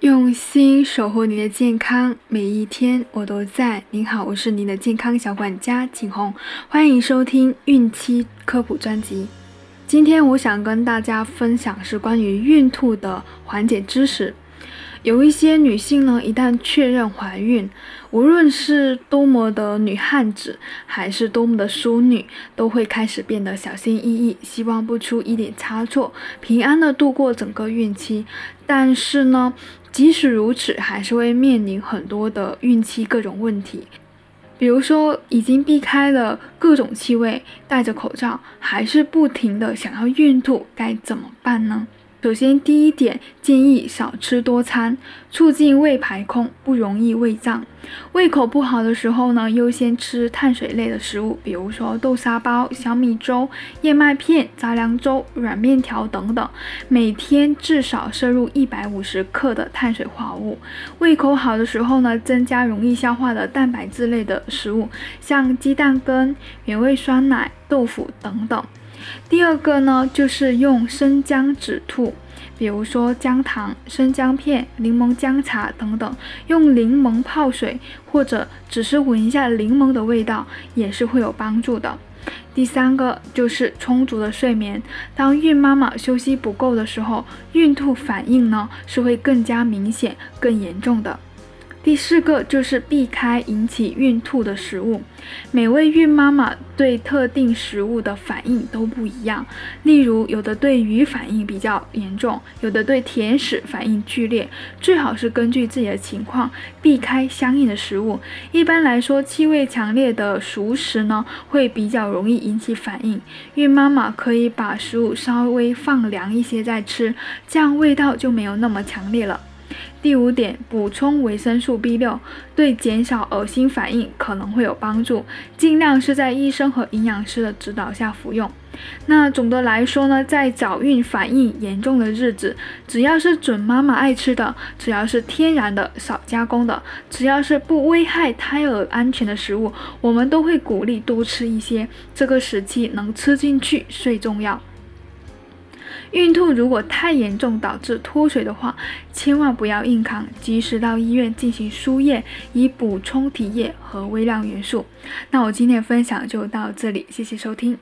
用心守护您的健康，每一天我都在。您好，我是您的健康小管家景红，欢迎收听孕期科普专辑。今天我想跟大家分享是关于孕吐的缓解知识。有一些女性呢，一旦确认怀孕，无论是多么的女汉子，还是多么的淑女，都会开始变得小心翼翼，希望不出一点差错，平安的度过整个孕期。但是呢，即使如此，还是会面临很多的孕期各种问题，比如说已经避开了各种气味，戴着口罩，还是不停的想要孕吐，该怎么办呢？首先，第一点建议少吃多餐，促进胃排空，不容易胃胀。胃口不好的时候呢，优先吃碳水类的食物，比如说豆沙包、小米粥、燕麦片、杂粮粥、软面条等等，每天至少摄入一百五十克的碳水化合物。胃口好的时候呢，增加容易消化的蛋白质类的食物，像鸡蛋羹、原味酸奶、豆腐等等。第二个呢，就是用生姜止吐，比如说姜糖、生姜片、柠檬姜茶等等，用柠檬泡水，或者只是闻一下柠檬的味道，也是会有帮助的。第三个就是充足的睡眠，当孕妈妈休息不够的时候，孕吐反应呢是会更加明显、更严重的。第四个就是避开引起孕吐的食物。每位孕妈妈对特定食物的反应都不一样，例如有的对鱼反应比较严重，有的对甜食反应剧烈。最好是根据自己的情况避开相应的食物。一般来说，气味强烈的熟食呢会比较容易引起反应。孕妈妈可以把食物稍微放凉一些再吃，这样味道就没有那么强烈了。第五点，补充维生素 B 六，对减少恶心反应可能会有帮助。尽量是在医生和营养师的指导下服用。那总的来说呢，在早孕反应严重的日子，只要是准妈妈爱吃的，只要是天然的、少加工的，只要是不危害胎儿安全的食物，我们都会鼓励多吃一些。这个时期能吃进去最重要。孕吐如果太严重导致脱水的话，千万不要硬扛，及时到医院进行输液，以补充体液和微量元素。那我今天的分享就到这里，谢谢收听。